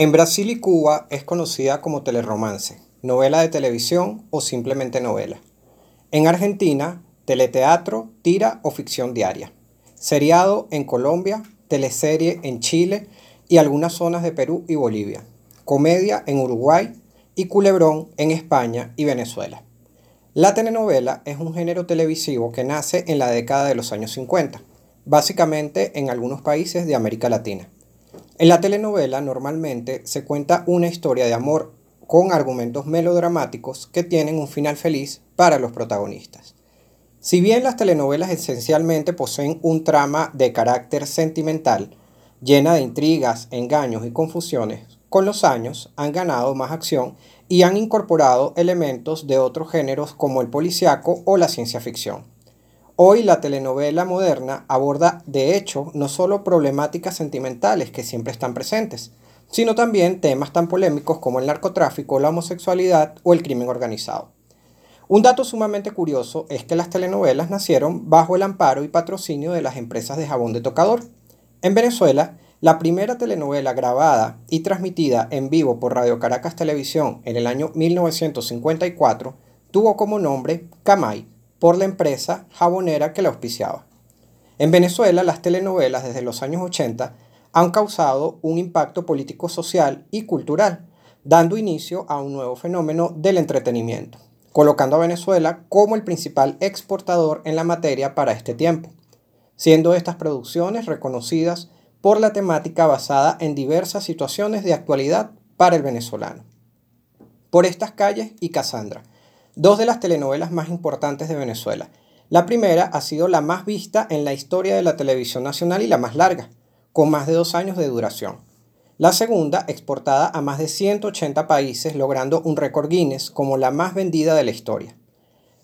En Brasil y Cuba es conocida como teleromance, novela de televisión o simplemente novela. En Argentina, teleteatro, tira o ficción diaria. Seriado en Colombia, teleserie en Chile y algunas zonas de Perú y Bolivia. Comedia en Uruguay y culebrón en España y Venezuela. La telenovela es un género televisivo que nace en la década de los años 50, básicamente en algunos países de América Latina. En la telenovela normalmente se cuenta una historia de amor con argumentos melodramáticos que tienen un final feliz para los protagonistas. Si bien las telenovelas esencialmente poseen un trama de carácter sentimental, llena de intrigas, engaños y confusiones, con los años han ganado más acción y han incorporado elementos de otros géneros como el policiaco o la ciencia ficción. Hoy la telenovela moderna aborda, de hecho, no solo problemáticas sentimentales que siempre están presentes, sino también temas tan polémicos como el narcotráfico, la homosexualidad o el crimen organizado. Un dato sumamente curioso es que las telenovelas nacieron bajo el amparo y patrocinio de las empresas de jabón de tocador. En Venezuela, la primera telenovela grabada y transmitida en vivo por Radio Caracas Televisión en el año 1954 tuvo como nombre Camay, por la empresa jabonera que la auspiciaba. En Venezuela, las telenovelas desde los años 80 han causado un impacto político, social y cultural, dando inicio a un nuevo fenómeno del entretenimiento, colocando a Venezuela como el principal exportador en la materia para este tiempo, siendo estas producciones reconocidas por la temática basada en diversas situaciones de actualidad para el venezolano. Por estas calles y Cassandra, dos de las telenovelas más importantes de Venezuela. La primera ha sido la más vista en la historia de la televisión nacional y la más larga, con más de dos años de duración. La segunda, exportada a más de 180 países, logrando un récord Guinness como la más vendida de la historia.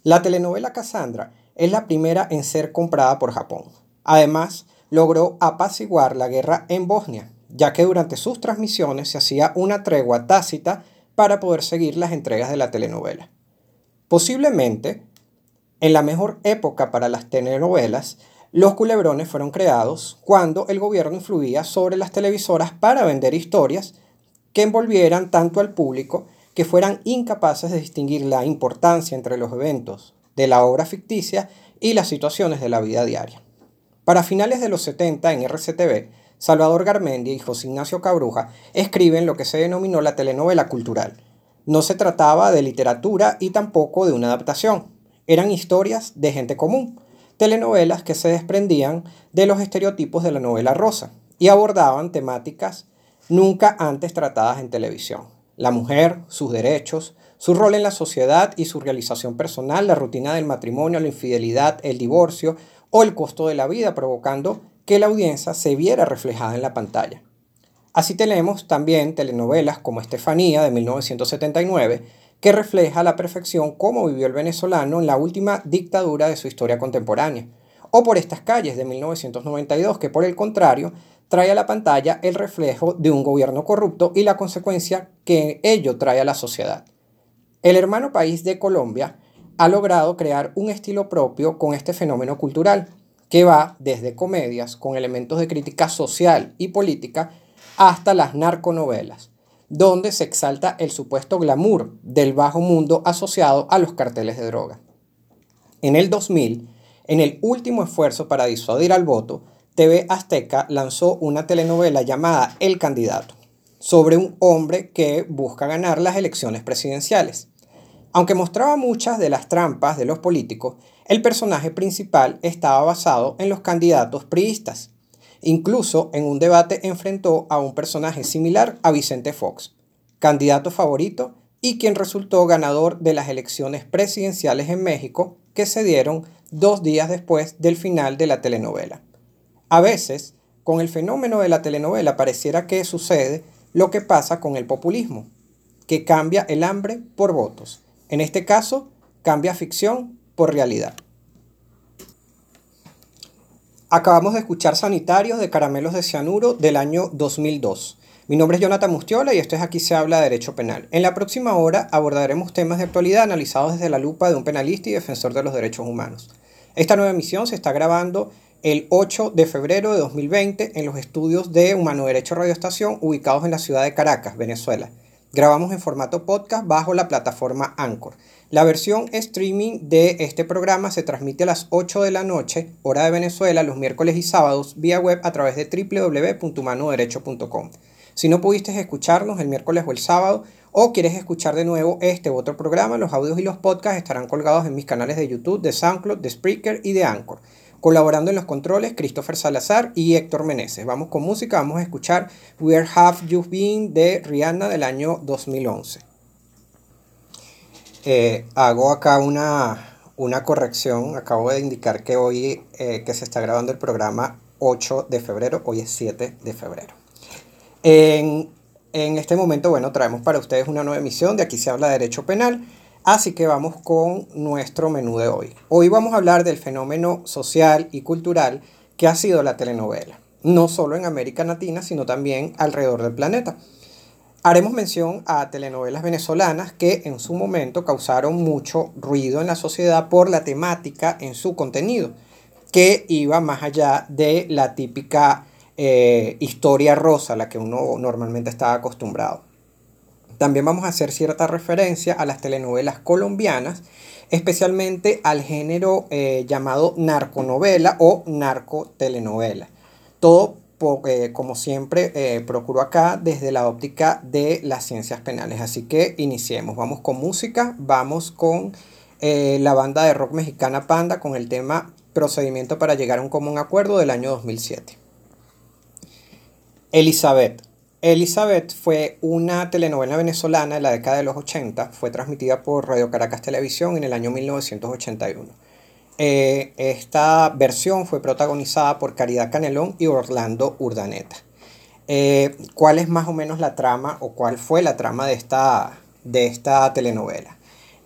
La telenovela Cassandra es la primera en ser comprada por Japón. Además, logró apaciguar la guerra en Bosnia, ya que durante sus transmisiones se hacía una tregua tácita para poder seguir las entregas de la telenovela. Posiblemente, en la mejor época para las telenovelas, los culebrones fueron creados cuando el gobierno influía sobre las televisoras para vender historias que envolvieran tanto al público que fueran incapaces de distinguir la importancia entre los eventos de la obra ficticia y las situaciones de la vida diaria. Para finales de los 70 en RCTV, Salvador Garmendia y José Ignacio Cabruja escriben lo que se denominó la telenovela cultural. No se trataba de literatura y tampoco de una adaptación. Eran historias de gente común, telenovelas que se desprendían de los estereotipos de la novela rosa y abordaban temáticas nunca antes tratadas en televisión. La mujer, sus derechos, su rol en la sociedad y su realización personal, la rutina del matrimonio, la infidelidad, el divorcio, o el costo de la vida, provocando que la audiencia se viera reflejada en la pantalla. Así tenemos también telenovelas como Estefanía de 1979, que refleja la perfección cómo vivió el venezolano en la última dictadura de su historia contemporánea, o por estas calles de 1992, que por el contrario trae a la pantalla el reflejo de un gobierno corrupto y la consecuencia que ello trae a la sociedad. El hermano país de Colombia ha logrado crear un estilo propio con este fenómeno cultural, que va desde comedias con elementos de crítica social y política hasta las narconovelas, donde se exalta el supuesto glamour del bajo mundo asociado a los carteles de droga. En el 2000, en el último esfuerzo para disuadir al voto, TV Azteca lanzó una telenovela llamada El Candidato, sobre un hombre que busca ganar las elecciones presidenciales. Aunque mostraba muchas de las trampas de los políticos, el personaje principal estaba basado en los candidatos priistas. Incluso en un debate enfrentó a un personaje similar a Vicente Fox, candidato favorito y quien resultó ganador de las elecciones presidenciales en México que se dieron dos días después del final de la telenovela. A veces, con el fenómeno de la telenovela pareciera que sucede lo que pasa con el populismo, que cambia el hambre por votos. En este caso, cambia ficción por realidad. Acabamos de escuchar Sanitarios de Caramelos de Cianuro del año 2002. Mi nombre es Jonathan Mustiola y esto es Aquí se habla de Derecho Penal. En la próxima hora abordaremos temas de actualidad analizados desde la lupa de un penalista y defensor de los derechos humanos. Esta nueva emisión se está grabando el 8 de febrero de 2020 en los estudios de Humano Derecho Radio Estación ubicados en la ciudad de Caracas, Venezuela. Grabamos en formato podcast bajo la plataforma Anchor. La versión streaming de este programa se transmite a las 8 de la noche, hora de Venezuela, los miércoles y sábados, vía web a través de www.humanoderecho.com. Si no pudiste escucharnos el miércoles o el sábado, o quieres escuchar de nuevo este u otro programa, los audios y los podcasts estarán colgados en mis canales de YouTube, de SoundCloud, de Spreaker y de Anchor. Colaborando en los controles, Christopher Salazar y Héctor Meneses. Vamos con música, vamos a escuchar Where Have You Been de Rihanna del año 2011. Eh, hago acá una, una corrección. Acabo de indicar que hoy eh, que se está grabando el programa 8 de febrero, hoy es 7 de febrero. En, en este momento, bueno, traemos para ustedes una nueva emisión. De aquí se habla de derecho penal. Así que vamos con nuestro menú de hoy. Hoy vamos a hablar del fenómeno social y cultural que ha sido la telenovela, no solo en América Latina, sino también alrededor del planeta. Haremos mención a telenovelas venezolanas que en su momento causaron mucho ruido en la sociedad por la temática en su contenido, que iba más allá de la típica eh, historia rosa a la que uno normalmente estaba acostumbrado. También vamos a hacer cierta referencia a las telenovelas colombianas, especialmente al género eh, llamado narconovela o narcotelenovela. Todo porque, como siempre, eh, procuro acá desde la óptica de las ciencias penales. Así que iniciemos. Vamos con música, vamos con eh, la banda de rock mexicana Panda con el tema Procedimiento para llegar a un común acuerdo del año 2007. Elizabeth. Elizabeth fue una telenovela venezolana de la década de los 80, fue transmitida por Radio Caracas Televisión en el año 1981. Eh, esta versión fue protagonizada por Caridad Canelón y Orlando Urdaneta. Eh, ¿Cuál es más o menos la trama o cuál fue la trama de esta, de esta telenovela?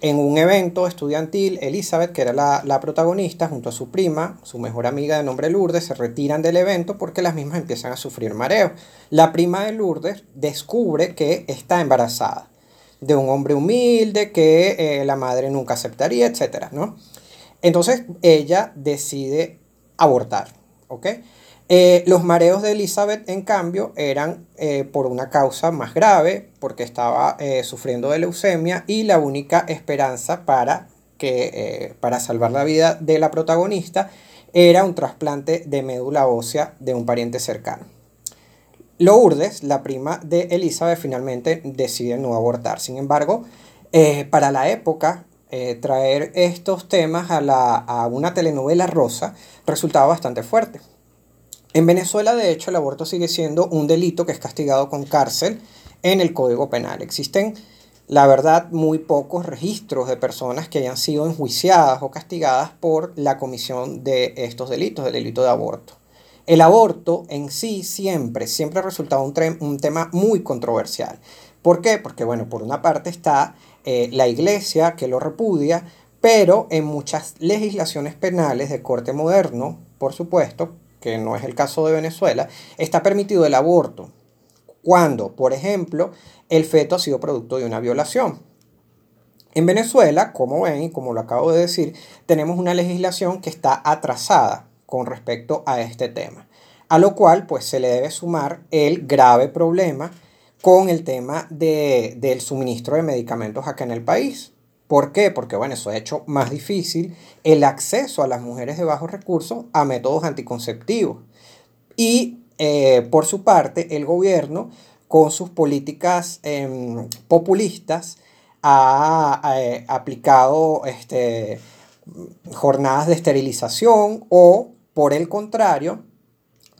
En un evento estudiantil, Elizabeth, que era la, protagonista, junto a su prima, su mejor amiga de nombre Lourdes, se retiran del evento porque las mismas empiezan a sufrir mareo. La prima de Lourdes descubre que está embarazada de un hombre humilde que eh, la madre nunca aceptaría, etc. ¿no? Entonces ella decide abortar, ¿ok? Eh, los mareos de Elizabeth, en cambio, eran eh, por una causa más grave, porque estaba eh, sufriendo de leucemia y la única esperanza para, que, para salvar la vida de la protagonista era un trasplante de médula ósea de un pariente cercano. Lourdes, la prima de Elizabeth, finalmente decide no abortar. Sin embargo, para la época, traer estos temas a, la, a una telenovela rosa resultaba bastante fuerte. En Venezuela, de hecho, el aborto sigue siendo un delito que es castigado con cárcel en el Código Penal. Existen, la verdad, muy pocos registros de personas que hayan sido enjuiciadas o castigadas por la comisión de estos delitos, del delito de aborto. El aborto en sí siempre, siempre ha resultado un, un tema muy controversial. ¿Por qué? Porque, bueno, por una parte está eh, la iglesia que lo repudia, pero en muchas legislaciones penales de corte moderno, por supuesto, que no es el caso de Venezuela, está permitido el aborto cuando, por ejemplo, el feto ha sido producto de una violación. En Venezuela, como ven y como lo acabo de decir, tenemos una legislación que está atrasada con respecto a este tema, a lo cual pues se le debe sumar el grave problema con el tema de, del suministro de medicamentos acá en el país. ¿Por qué? Porque bueno, eso ha hecho más difícil el acceso a las mujeres de bajos recursos a métodos anticonceptivos. Y eh, por su parte, el gobierno, con sus políticas em, populistas, ha, eh, aplicado este, jornadas de esterilización o, por el contrario,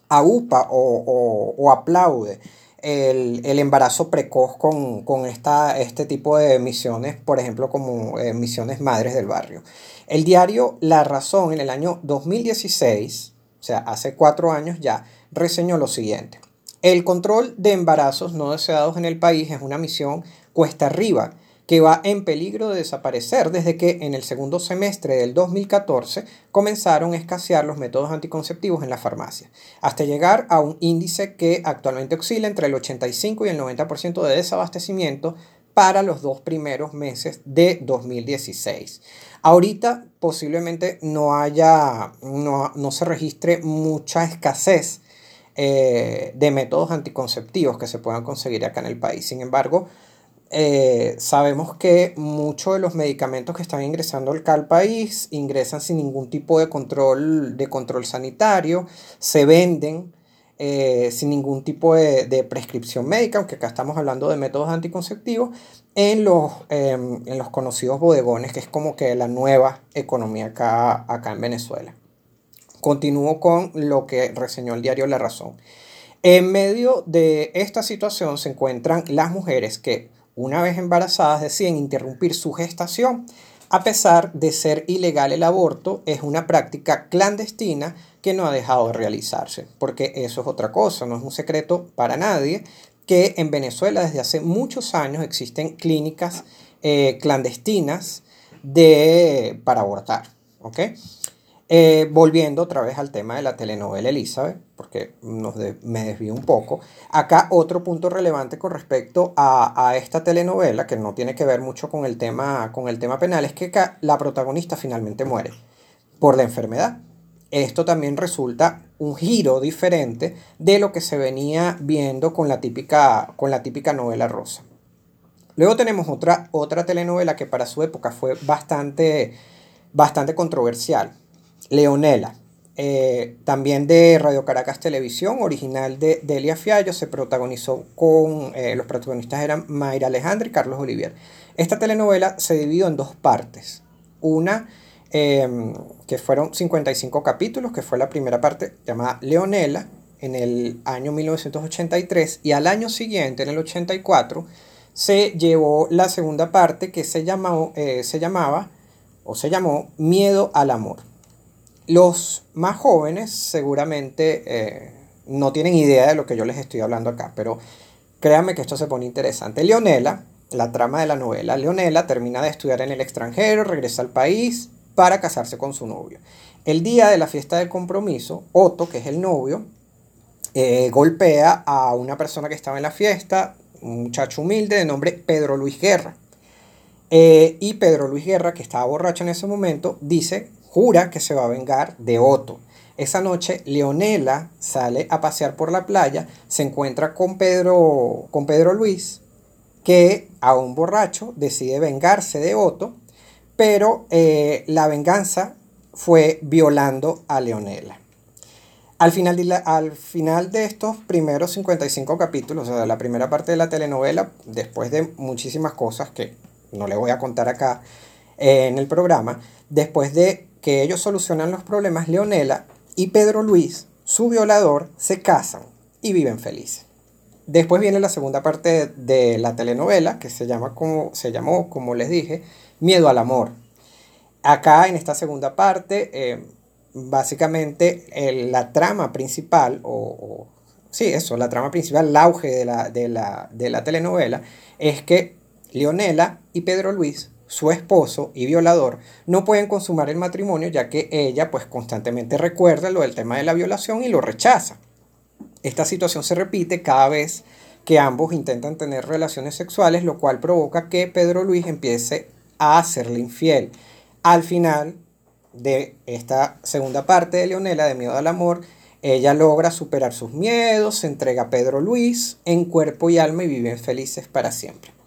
aupa o, o aplaude el, embarazo precoz con, esta, este tipo de misiones, por ejemplo, como eh, misiones madres del barrio. El diario La Razón en el año 2016, o sea, hace cuatro años ya, reseñó lo siguiente. El control de embarazos no deseados en el país es una misión cuesta arriba que va en peligro de desaparecer desde que en el segundo semestre del 2014 comenzaron a escasear los métodos anticonceptivos en la farmacia, hasta llegar a un índice que actualmente oscila entre el 85 y el 90% de desabastecimiento para los dos primeros meses de 2016. Ahorita posiblemente no haya, no, no se registre mucha escasez eh, de métodos anticonceptivos que se puedan conseguir acá en el país. Sin embargo, eh, sabemos que muchos de los medicamentos que están ingresando al país ingresan sin ningún tipo de control, de control sanitario, se venden eh, sin ningún tipo de, prescripción médica, aunque acá estamos hablando de métodos anticonceptivos, en los, em, en los conocidos bodegones, que es como que la nueva economía acá, acá en Venezuela. Continúo con lo que reseñó el diario La Razón. En medio de esta situación se encuentran las mujeres que, una vez embarazadas, deciden interrumpir su gestación. A pesar de ser ilegal el aborto, es una práctica clandestina que no ha dejado de realizarse, porque eso es otra cosa, no es un secreto para nadie que en Venezuela desde hace muchos años existen clínicas eh, clandestinas de, para abortar. Eh, volviendo otra vez al tema de la telenovela Elizabeth, porque nos me desvío un poco. Acá otro punto relevante con respecto a, a, esta telenovela, que no tiene que ver mucho con el, tema, con el tema penal, es que la protagonista finalmente muere por la enfermedad esto también resulta un giro diferente de lo que se venía viendo con la típica, con la típica novela rosa. Luego tenemos otra, otra telenovela que para su época fue bastante, bastante controversial, Leonela. Eh, también de Radio Caracas Televisión, original de Delia Fiallo, se protagonizó con, eh, los protagonistas eran Mayra Alejandra y Carlos Olivier. Esta telenovela se dividió en dos partes. Una Em, que fueron 55 capítulos, que fue la primera parte llamada Leonela, en el año 1983, y al año siguiente, en el 84, se llevó la segunda parte que se, llamó, eh, se llamaba, o se llamó, Miedo al Amor. Los más jóvenes seguramente eh, no tienen idea de lo que yo les estoy hablando acá, pero créanme que esto se pone interesante. Leonela, la trama de la novela, Leonela termina de estudiar en el extranjero, regresa al país, para casarse con su novio. El día de la fiesta del compromiso, Otto, que es el novio, eh, golpea a una persona que estaba en la fiesta, un muchacho humilde de nombre Pedro Luis Guerra. Eh, y Pedro Luis Guerra, que estaba borracho en ese momento, dice, jura que se va a vengar de Otto. Esa noche, Leonela sale a pasear por la playa, se encuentra con Pedro, con Pedro Luis, que a un borracho decide vengarse de Otto pero eh, la venganza fue violando a Leonela. Al final, de al final de estos primeros 55 capítulos, o sea, la primera parte de la telenovela, después de muchísimas cosas que no le voy a contar acá eh, en el programa, después de que ellos solucionan los problemas, Leonela y Pedro Luis, su violador, se casan y viven felices. Después viene la segunda parte de la telenovela, que se, llama como, se llamó, como les dije, miedo al amor. Acá en esta segunda parte, eh, básicamente la trama principal, o, sí, eso, la trama principal, el auge de la, de, la, telenovela, es que Leonela y Pedro Luis su esposo y violador no pueden consumar el matrimonio ya que ella pues constantemente recuerda lo del tema de la violación y lo rechaza. Esta situación se repite cada vez que ambos intentan tener relaciones sexuales, lo cual provoca que Pedro Luis empiece a hacerle infiel. Al final de esta segunda parte de Leonela, de Miedo al Amor, ella logra superar sus miedos, se entrega a Pedro Luis en cuerpo y alma y viven felices para siempre.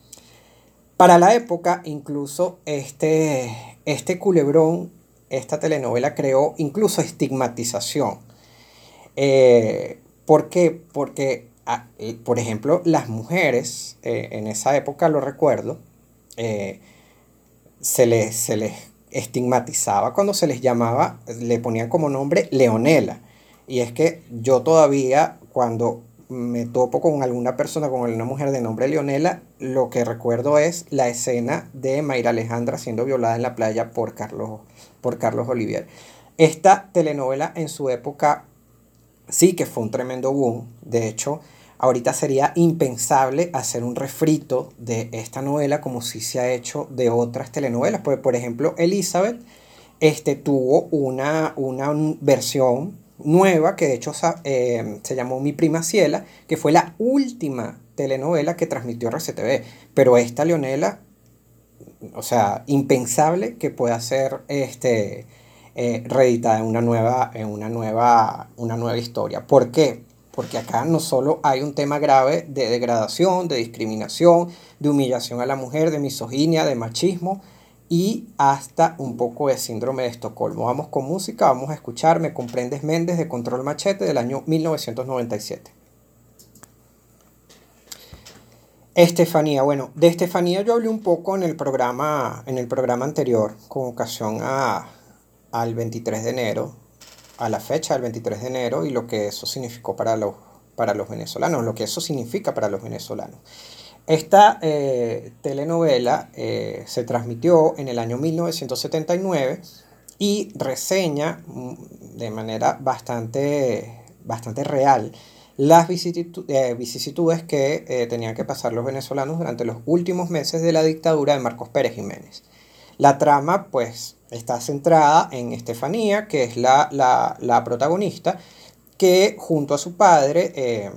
Para la época, incluso este, este culebrón, esta telenovela creó incluso estigmatización. Eh, ¿Por qué? Porque, ah, eh, por ejemplo, las mujeres, eh, en esa época lo recuerdo, se les, se les estigmatizaba cuando se les llamaba, le ponían como nombre Leonela. Y es que yo todavía, cuando me topo con alguna persona, con una mujer de nombre Leonela, lo que recuerdo es la escena de Mayra Alejandra siendo violada en la playa por Carlos, por Carlos Olivier. Esta telenovela en su época sí que fue un tremendo boom. De hecho, Ahorita sería impensable hacer un refrito de esta novela como si se ha hecho de otras telenovelas. Por ejemplo, Elizabeth este, tuvo una, una versión nueva, que de hecho eh, se llamó Mi Prima Ciela, que fue la última telenovela que transmitió RCTV. Pero esta Leonela, o sea, impensable que pueda ser este, eh, reeditada en una nueva, una nueva, una nueva historia. ¿Por qué? Porque acá no solo hay un tema grave de degradación, de discriminación, de humillación a la mujer, de misoginia, de machismo y hasta un poco de síndrome de Estocolmo. Vamos con música, vamos a escuchar Me comprendes Méndez de Control Machete del año 1997. Estefanía, bueno, de Estefanía yo hablé un poco en el programa, en el programa anterior con ocasión a, al 23 de enero, a la fecha del 23 de enero y lo que eso significó para los, para los venezolanos, lo que eso significa para los venezolanos. Esta eh, telenovela eh, se transmitió en el año 1979 y reseña mm, de manera bastante, bastante real las eh, vicisitudes que tenían que pasar los venezolanos durante los últimos meses de la dictadura de Marcos Pérez Jiménez. La trama, pues, está centrada en Estefanía, que es la, la, protagonista, que junto a su padre eh,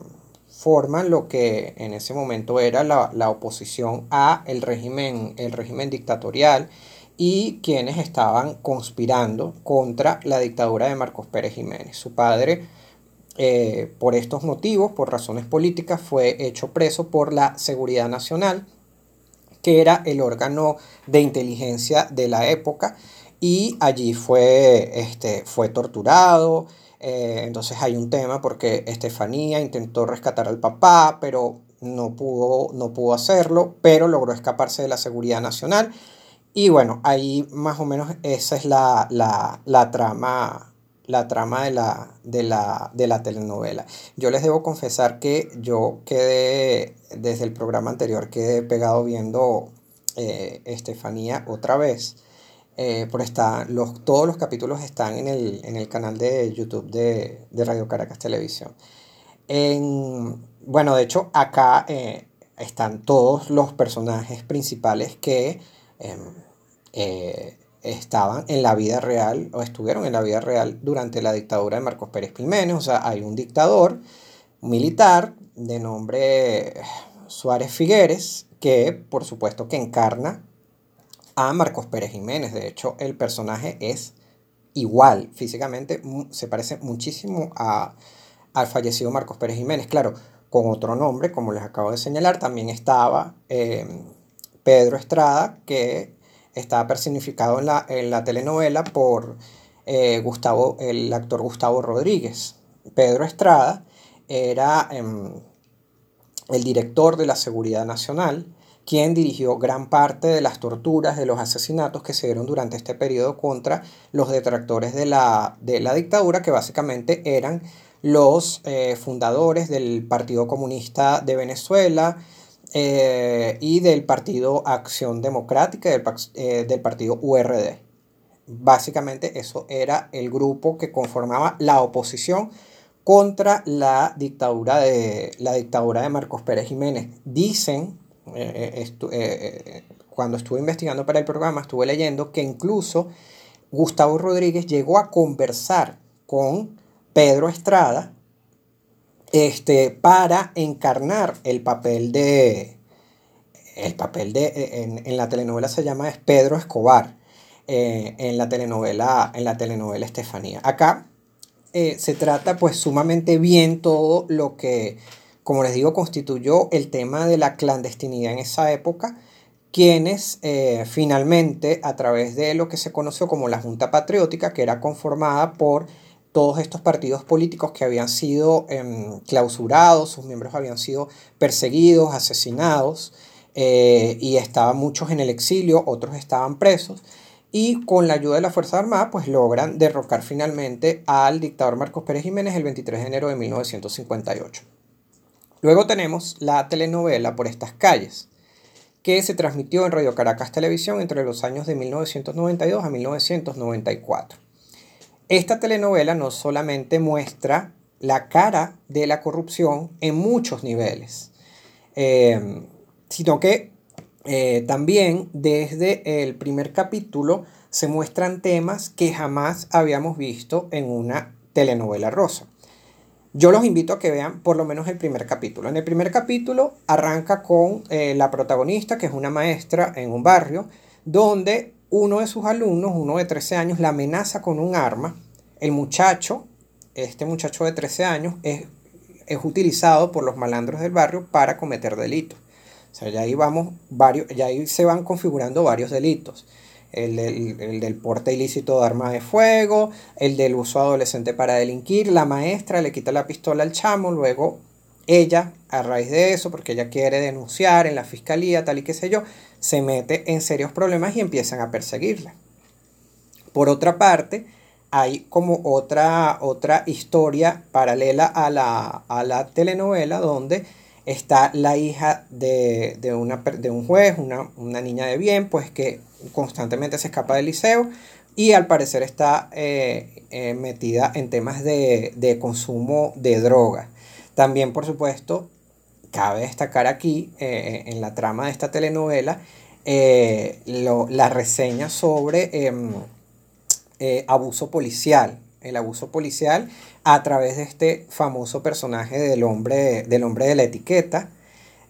forman lo que en ese momento era la, la, oposición a el régimen, el régimen dictatorial y quienes estaban conspirando contra la dictadura de Marcos Pérez Jiménez. Su padre, eh, por estos motivos, por razones políticas, fue hecho preso por la Seguridad Nacional que era el órgano de inteligencia de la época, y allí fue, este, fue torturado. Eh, entonces hay un tema porque Estefanía intentó rescatar al papá, pero no pudo, no pudo hacerlo, pero logró escaparse de la seguridad nacional. Y bueno, ahí más o menos esa es la, la trama la trama de la, de, la, de la telenovela. Yo les debo confesar que yo quedé, desde el programa anterior, quedé pegado viendo eh, Estefanía otra vez. Eh, por los, todos los capítulos están en el, canal de YouTube de, Radio Caracas Televisión. bueno, de hecho, acá eh, están todos los personajes principales que em, estaban en la vida real o estuvieron en la vida real durante la dictadura de Marcos Pérez Jiménez. O sea, hay un dictador militar de nombre Suárez Figueres que por supuesto que encarna a Marcos Pérez Jiménez. De hecho, el personaje es igual físicamente, se parece muchísimo a, al fallecido Marcos Pérez Jiménez. Claro, con otro nombre, como les acabo de señalar, también estaba eh, Pedro Estrada, que estaba personificado en la, en la telenovela por eh, Gustavo, el actor Gustavo Rodríguez. Pedro Estrada era em, el director de la Seguridad Nacional, quien dirigió gran parte de las torturas, de los asesinatos que se dieron durante este periodo contra los detractores de la, de la dictadura, que básicamente eran los eh, fundadores del Partido Comunista de Venezuela, eh, y del Partido Acción Democrática, del, eh, del partido URD. Básicamente eso era el grupo que conformaba la oposición contra la dictadura de, la dictadura de Marcos Pérez Jiménez. Dicen, eh, cuando estuve investigando para el programa, estuve leyendo que incluso Gustavo Rodríguez llegó a conversar con Pedro Estrada este, para encarnar el papel de, el papel de, en, la telenovela se llama es Pedro Escobar, eh, en, la telenovela, en la telenovela Estefanía. Acá eh, se trata pues sumamente bien todo lo que, como les digo, constituyó el tema de la clandestinidad en esa época, quienes eh, finalmente a través de lo que se conoció como la Junta Patriótica, que era conformada por todos estos partidos políticos que habían sido em, clausurados, sus miembros habían sido perseguidos, asesinados, eh, y estaban muchos en el exilio, otros estaban presos, y con la ayuda de la Fuerza Armada, pues logran derrocar finalmente al dictador Marcos Pérez Jiménez el 23 de enero de 1958. Luego tenemos la telenovela Por estas calles, que se transmitió en Radio Caracas Televisión entre los años de 1992 a 1994. Esta telenovela no solamente muestra la cara de la corrupción en muchos niveles, eh, sino que eh, también desde el primer capítulo se muestran temas que jamás habíamos visto en una telenovela rosa. Yo los invito a que vean por lo menos el primer capítulo. En el primer capítulo arranca con eh, la protagonista, que es una maestra en un barrio, donde uno de sus alumnos, uno de 13 años, la amenaza con un arma. El muchacho, este muchacho de 13 años, es, es utilizado por los malandros del barrio para cometer delitos. O sea, ya ahí vamos varios, ya ahí se van configurando varios delitos. El del, porte ilícito de armas de fuego, el del uso adolescente para delinquir, la maestra le quita la pistola al chamo, luego ella, a raíz de eso, porque ella quiere denunciar en la fiscalía, tal y qué sé yo, se mete en serios problemas y empiezan a perseguirla. Por otra parte, hay como otra, otra historia paralela a la, a la telenovela donde está la hija de, una, de un juez, una, niña de bien, pues que constantemente se escapa del liceo y al parecer está eh, eh, metida en temas de, consumo de droga. También, por supuesto, cabe destacar aquí eh, en la trama de esta telenovela la reseña sobre em, abuso policial, el abuso policial a través de este famoso personaje del hombre, del hombre de la etiqueta.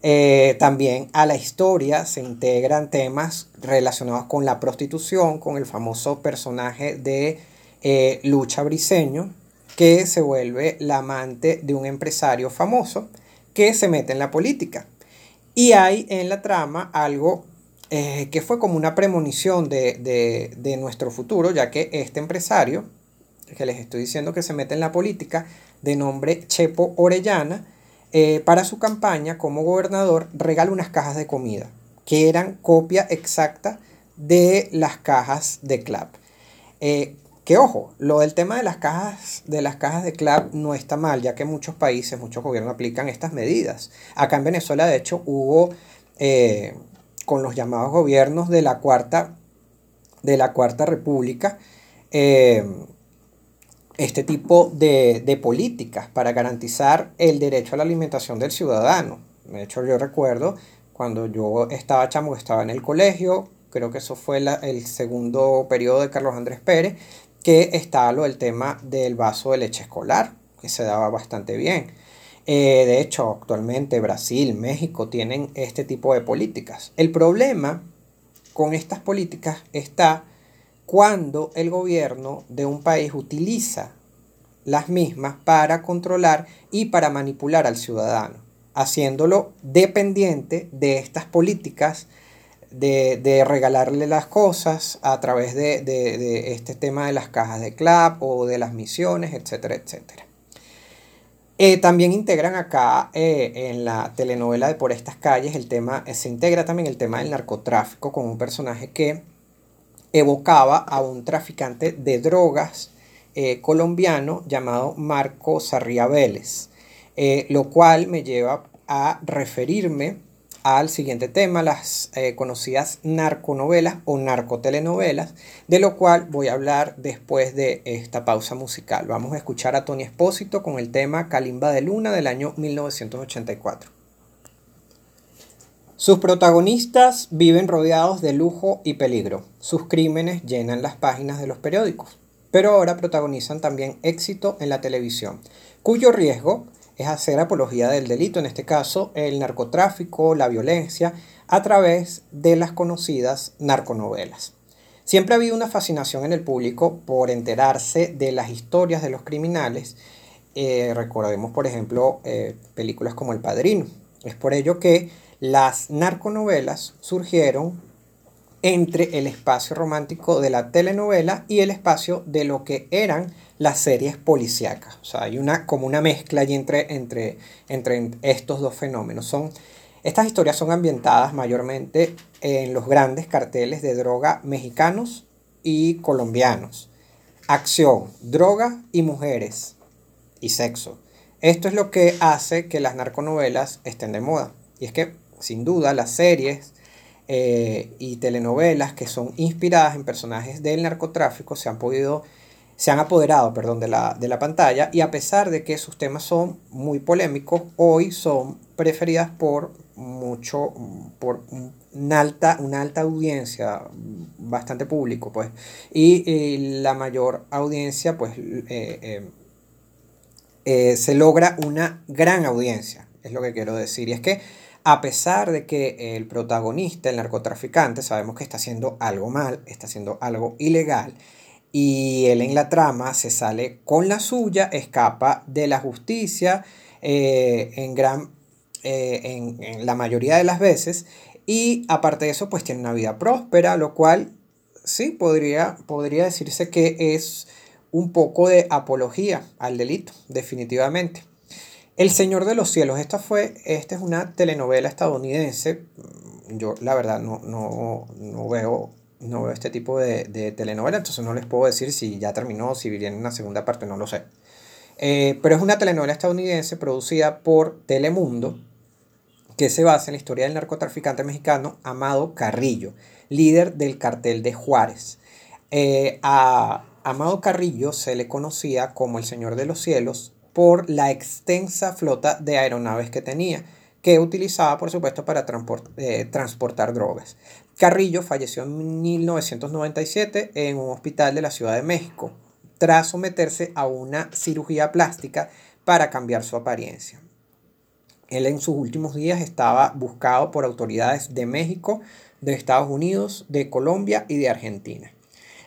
Eh, también a la historia se integran temas relacionados con la prostitución, con el famoso personaje de eh, Lucha Briseño, que se vuelve la amante de un empresario famoso que se mete en la política. Y hay en la trama algo eh, que fue como una premonición de, de nuestro futuro, ya que este empresario que les estoy diciendo que se mete en la política, de nombre Chepo Orellana, eh, para su campaña como gobernador regala unas cajas de comida, que eran copia exacta de las cajas de CLAP. Eh, que ojo, lo del tema de las cajas de las cajas de CLAP no está mal, ya que muchos países, muchos gobiernos aplican estas medidas. Acá en Venezuela, de hecho, hubo eh, con los llamados gobiernos de la cuarta, de la cuarta república, este tipo de, políticas para garantizar el derecho a la alimentación del ciudadano. De hecho, yo recuerdo cuando yo estaba chamo, estaba en el colegio, creo que eso fue el segundo periodo de Carlos Andrés Pérez, que estaba lo del tema del vaso de leche escolar, que se daba bastante bien. Eh, de hecho, actualmente Brasil, México tienen este tipo de políticas. El problema con estas políticas está cuando el gobierno de un país utiliza las mismas para controlar y para manipular al ciudadano, haciéndolo dependiente de estas políticas de, regalarle las cosas a través de, este tema de las cajas de club o de las misiones, etcétera, etcétera. Eh, también integran acá eh, en la telenovela de Por estas calles el tema, se integra también el tema del narcotráfico con un personaje que evocaba a un traficante de drogas eh, colombiano llamado Marco Sarria Vélez, eh, lo cual me lleva a referirme al siguiente tema, las eh, conocidas narconovelas o narcotelenovelas, de lo cual voy a hablar después de esta pausa musical. Vamos a escuchar a Tony Espósito con el tema Calimba de Luna del año 1984. Sus protagonistas viven rodeados de lujo y peligro. Sus crímenes llenan las páginas de los periódicos, pero ahora protagonizan también éxito en la televisión, cuyo riesgo es hacer apología del delito, en este caso el narcotráfico, la violencia, a través de las conocidas narconovelas. Siempre ha habido una fascinación en el público por enterarse de las historias de los criminales. Eh, recordemos, por ejemplo, eh, películas como El Padrino. Es por ello que las narconovelas surgieron entre el espacio romántico de la telenovela y el espacio de lo que eran las series policíacas. O sea, hay una, como una mezcla allí entre, entre, entre estos dos fenómenos. Son, estas historias son ambientadas mayormente en los grandes carteles de droga mexicanos y colombianos. Acción, droga y mujeres y sexo. Esto es lo que hace que las narconovelas estén de moda. Y es que sin duda, las series eh, y telenovelas que son inspiradas en personajes del narcotráfico se han podido se han apoderado perdón, de, la, de la pantalla y a pesar de que sus temas son muy polémicos, hoy son preferidas por mucho, por una alta, una alta audiencia, bastante público, pues, y, la mayor audiencia, pues, eh, eh, se logra una gran audiencia, es lo que quiero decir. Y es que a pesar de que el protagonista, el narcotraficante, sabemos que está haciendo algo mal, está haciendo algo ilegal, y él en la trama se sale con la suya, escapa de la justicia eh, en, gran, eh, en, la mayoría de las veces y aparte de eso pues tiene una vida próspera, lo cual sí podría, podría decirse que es un poco de apología al delito, definitivamente. El Señor de los Cielos, esta, fue, esta es una telenovela estadounidense, yo la verdad no, no, no veo no veo este tipo de, telenovela, entonces no les puedo decir si ya terminó, si viene una segunda parte, no lo sé. Eh, pero es una telenovela estadounidense producida por Telemundo que se basa en la historia del narcotraficante mexicano Amado Carrillo, líder del cartel de Juárez. Eh, a Amado Carrillo se le conocía como el Señor de los Cielos por la extensa flota de aeronaves que tenía que utilizaba, por supuesto, para eh, transportar drogas. Carrillo falleció en 1997 en un hospital de la Ciudad de México, tras someterse a una cirugía plástica para cambiar su apariencia. Él en sus últimos días estaba buscado por autoridades de México, de Estados Unidos, de Colombia y de Argentina.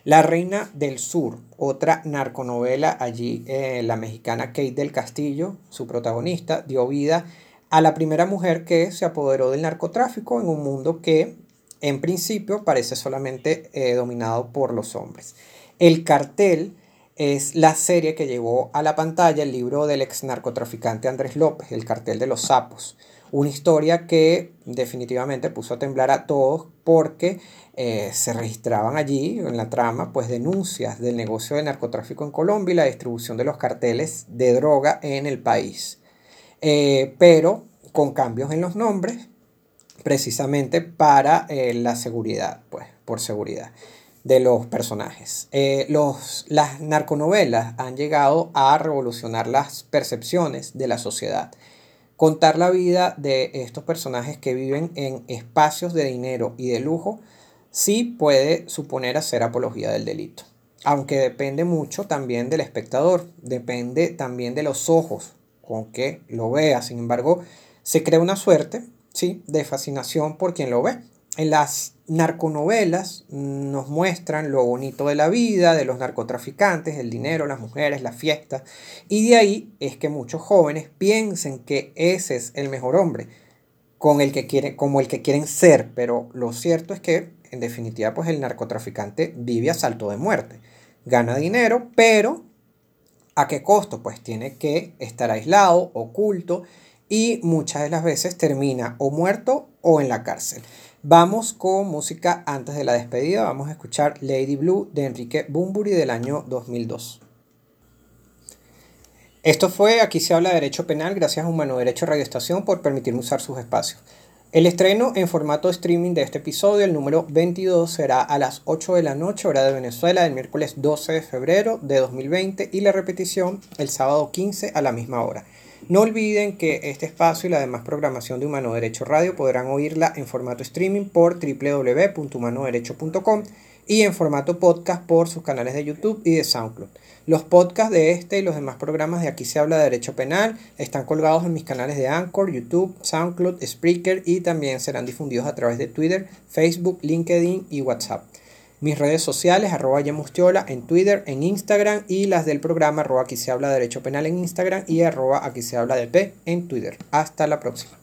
La Reina del Sur, otra narconovela allí, eh, la mexicana Kate del Castillo, su protagonista, dio vida a la primera mujer que se apoderó del narcotráfico en un mundo que en principio parece solamente eh, dominado por los hombres. El cartel es la serie que llevó a la pantalla el libro del ex narcotraficante Andrés López, El cartel de los sapos. Una historia que definitivamente puso a temblar a todos porque eh, se registraban allí en la trama pues denuncias del negocio de narcotráfico en Colombia y la distribución de los carteles de droga en el país. Eh, pero con cambios en los nombres, precisamente para eh, la seguridad, pues, por seguridad de los personajes. Los, las narconovelas han llegado a revolucionar las percepciones de la sociedad. Contar la vida de estos personajes que viven en espacios de dinero y de lujo sí puede suponer hacer apología del delito. Aunque depende mucho también del espectador, depende también de los ojos con que lo vea. Sin embargo, se crea una suerte, ¿sí? De fascinación por quien lo ve. En las narconovelas nos muestran lo bonito de la vida, de los narcotraficantes, el dinero, las mujeres, las fiestas. Y de ahí es que muchos jóvenes piensen que ese es el mejor hombre, con el que quieren, como el que quieren ser. Pero lo cierto es que, en definitiva, pues el narcotraficante vive a salto de muerte. Gana dinero, pero ¿A qué costo? Pues tiene que estar aislado, oculto y muchas de las veces termina o muerto o en la cárcel. Vamos con música antes de la despedida. Vamos a escuchar Lady Blue de Enrique Bumburi del año 2002. Esto fue Aquí se habla de Derecho Penal gracias a Humano Derecho Radio Estación por permitirme usar sus espacios. El estreno en formato streaming de este episodio, el número 22, será a las 8 de la noche, hora de Venezuela, el miércoles 12 de febrero de 2020 y la repetición el sábado 15 a la misma hora. No olviden que este espacio y la demás programación de Humano Derecho Radio podrán oírla en formato streaming por www.humanoderecho.com y en formato podcast por sus canales de YouTube y de SoundCloud. Los podcasts de este y los demás programas de Aquí se habla de Derecho Penal están colgados en mis canales de Anchor, YouTube, SoundCloud, Spreaker y también serán difundidos a través de Twitter, Facebook, LinkedIn y WhatsApp. Mis redes sociales, arroba Yamustiola en Twitter, en Instagram y las del programa arroba aquí se habla de Derecho Penal en Instagram y arroba aquí se habla de P en Twitter. Hasta la próxima.